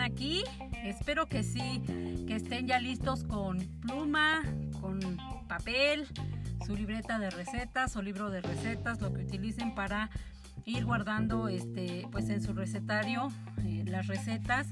aquí. Espero que sí, que estén ya listos con pluma, con papel, su libreta de recetas o libro de recetas, lo que utilicen para ir guardando este, pues en su recetario eh, las recetas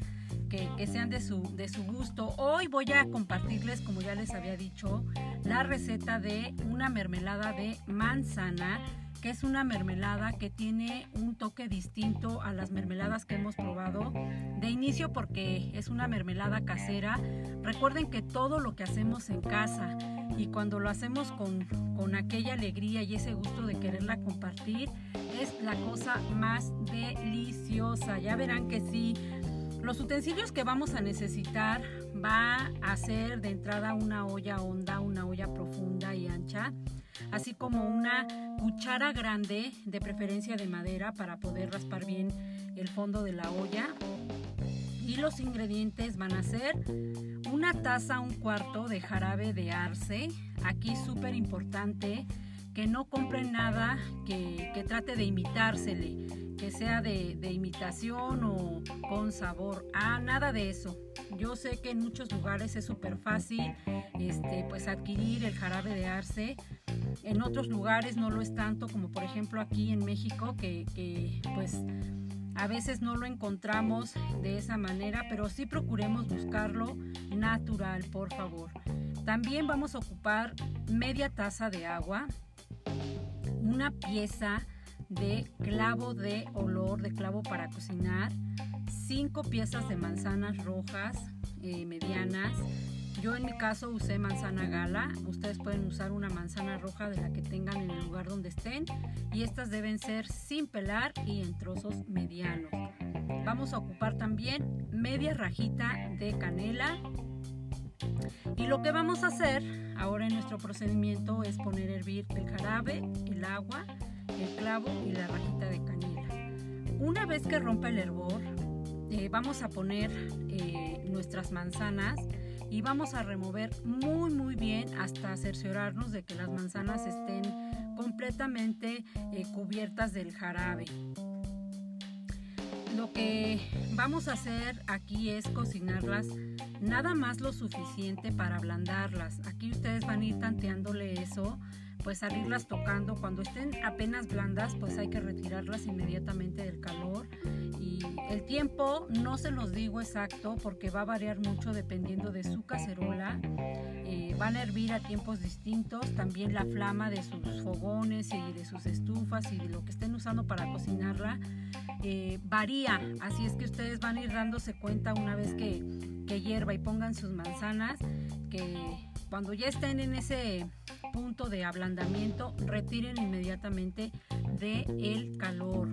que, que, sean de su, de su gusto. Hoy voy a compartirles, como ya les había dicho, la receta de una mermelada de manzana que es una mermelada que tiene un toque distinto a las mermeladas que hemos probado de inicio porque es una mermelada casera. Recuerden que todo lo que hacemos en casa y cuando lo hacemos con, con aquella alegría y ese gusto de quererla compartir es la cosa más deliciosa. Ya verán que sí. Los utensilios que vamos a necesitar va a ser de entrada una olla honda, una olla profunda y ancha así como una cuchara grande, de preferencia de madera, para poder raspar bien el fondo de la olla. Y los ingredientes van a ser una taza, un cuarto de jarabe de arce. Aquí súper importante que no compren nada que, trate de imitársele, que sea de, de, imitación o con sabor. Ah, nada de eso. Yo sé que en muchos lugares es súper fácil este, pues adquirir el jarabe de arce. En otros lugares no lo es tanto como por ejemplo aquí en México que, que pues a veces no lo encontramos de esa manera, pero sí procuremos buscarlo natural, por favor. También vamos a ocupar media taza de agua, una pieza de clavo de olor, de clavo para cocinar, cinco piezas de manzanas rojas eh, medianas, yo en mi caso usé manzana gala, ustedes pueden usar una manzana roja de la que tengan en el lugar donde estén. Y estas deben ser sin pelar y en trozos medianos. Vamos a ocupar también media rajita de canela. Y lo que vamos a hacer ahora en nuestro procedimiento es poner a hervir el jarabe, el agua, clavo y la rajita de canela. Una vez que rompa el hervor, eh, vamos a poner eh, nuestras manzanas y vamos a remover muy muy bien hasta cerciorarnos de que las manzanas estén completamente eh, cubiertas del jarabe. Lo que vamos a hacer aquí es cocinarlas nada más lo suficiente para ablandarlas. Aquí ustedes van a ir tanteándole eso, pues salirlas tocando. Cuando estén apenas blandas, pues hay que retirarlas inmediatamente del calor el tiempo no se los digo exacto porque va a variar mucho dependiendo de su cacerola. Eh, van a hervir a tiempos distintos. También la flama de sus fogones y de sus estufas y de lo que estén usando para cocinarla eh, varía. Así es que ustedes van a ir dándose cuenta una vez que, que hierva y pongan sus manzanas que cuando ya estén en ese punto de ablandamiento retiren inmediatamente del el calor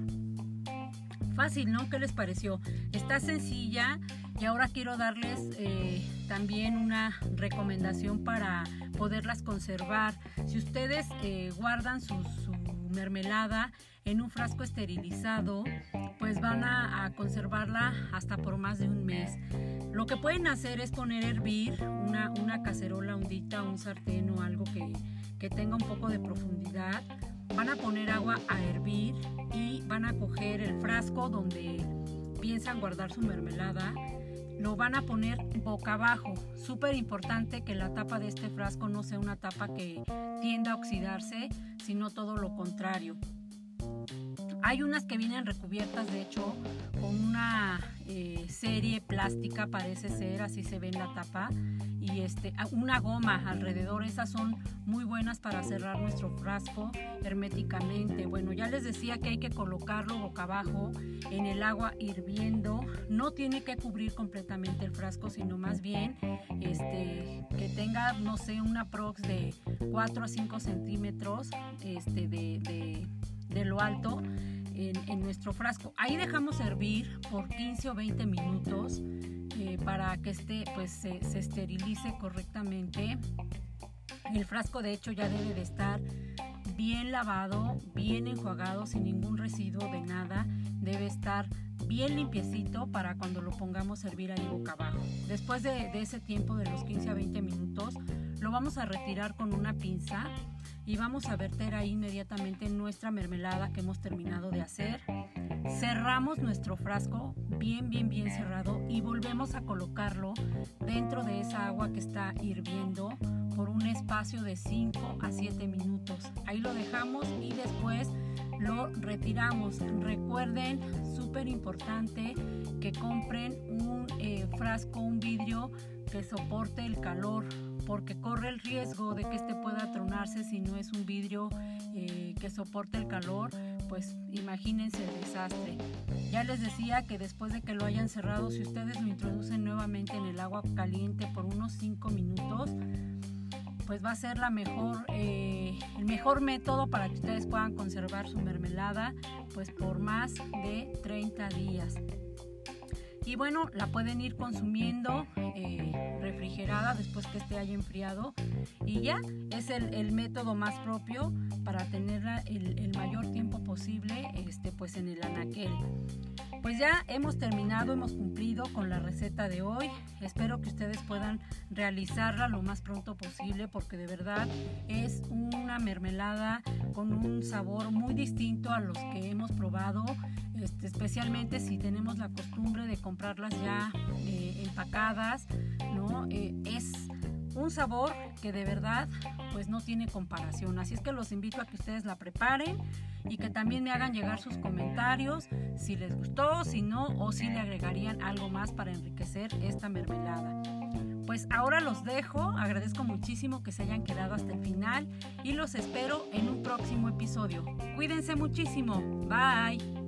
fácil, ¿no? ¿Qué les pareció? Está sencilla y ahora quiero darles eh, también una recomendación para poderlas conservar. Si ustedes eh, guardan su, mermelada en un frasco esterilizado, pues van a, conservarla hasta por más de un mes. Lo que pueden hacer es poner a hervir una, una cacerola hondita, un sartén o algo que, que tenga un poco de profundidad van a poner agua a hervir y van a coger el frasco donde piensan guardar su mermelada. Lo van a poner boca abajo. Súper importante que la tapa de este frasco no sea una tapa que tienda a oxidarse, sino todo lo contrario. Hay unas que vienen recubiertas, de hecho, con una eh, serie plástica, parece ser, así se ve en la tapa, y este, una goma alrededor. Esas son muy buenas para cerrar nuestro frasco herméticamente. Bueno, ya les decía que hay que colocarlo boca abajo en el agua hirviendo. No tiene que cubrir completamente el frasco, sino más bien este, que tenga, no sé, una prox de 4 a 5 centímetros este, de lo alto en, nuestro frasco. Ahí dejamos hervir por 15 o 20 minutos eh, para que este pues se, esterilice correctamente. El frasco de hecho ya debe de estar bien lavado, bien enjuagado, sin ningún residuo de nada. Debe estar bien limpiecito para cuando lo pongamos a hervir ahí boca abajo. Después de, de ese tiempo de los 15 a 20 minutos, lo vamos a retirar con una pinza y vamos a verter ahí inmediatamente nuestra mermelada que hemos terminado de hacer. Cerramos nuestro frasco bien, bien, bien cerrado y volvemos a colocarlo dentro de esa agua que está hirviendo por un espacio de 5 a 7 minutos. Ahí lo dejamos y después lo retiramos. Recuerden, súper importante, que compren un eh, frasco, un vidrio que soporte el calor, porque corre el riesgo de que este pueda tronarse si no es un vidrio eh, que soporte el calor, pues imagínense el desastre. Ya les decía que después de que lo hayan cerrado, si ustedes lo introducen nuevamente en el agua caliente por unos 5 minutos, pues va a ser la mejor, eh, el mejor método para que ustedes puedan conservar su mermelada pues por más de 30 días. Y bueno, la pueden ir consumiendo eh, refrigerada después que esté haya enfriado. Y ya es el, método más propio para tenerla el, el, mayor tiempo posible este, pues en el anaquel. Pues ya hemos terminado, hemos cumplido con la receta de hoy. Espero que ustedes puedan realizarla lo más pronto posible porque de verdad es una mermelada con un sabor muy distinto a los que hemos probado, este, especialmente si tenemos la costumbre de comprarlas ya eh, empacadas, ¿no? Eh, es un sabor que de verdad pues no tiene comparación. Así es que los invito a que ustedes la preparen y que también me hagan llegar sus comentarios si les gustó, si no o si le agregarían algo más para enriquecer esta mermelada. Pues ahora los dejo, agradezco muchísimo que se hayan quedado hasta el final y los espero en un próximo episodio. Cuídense muchísimo, bye.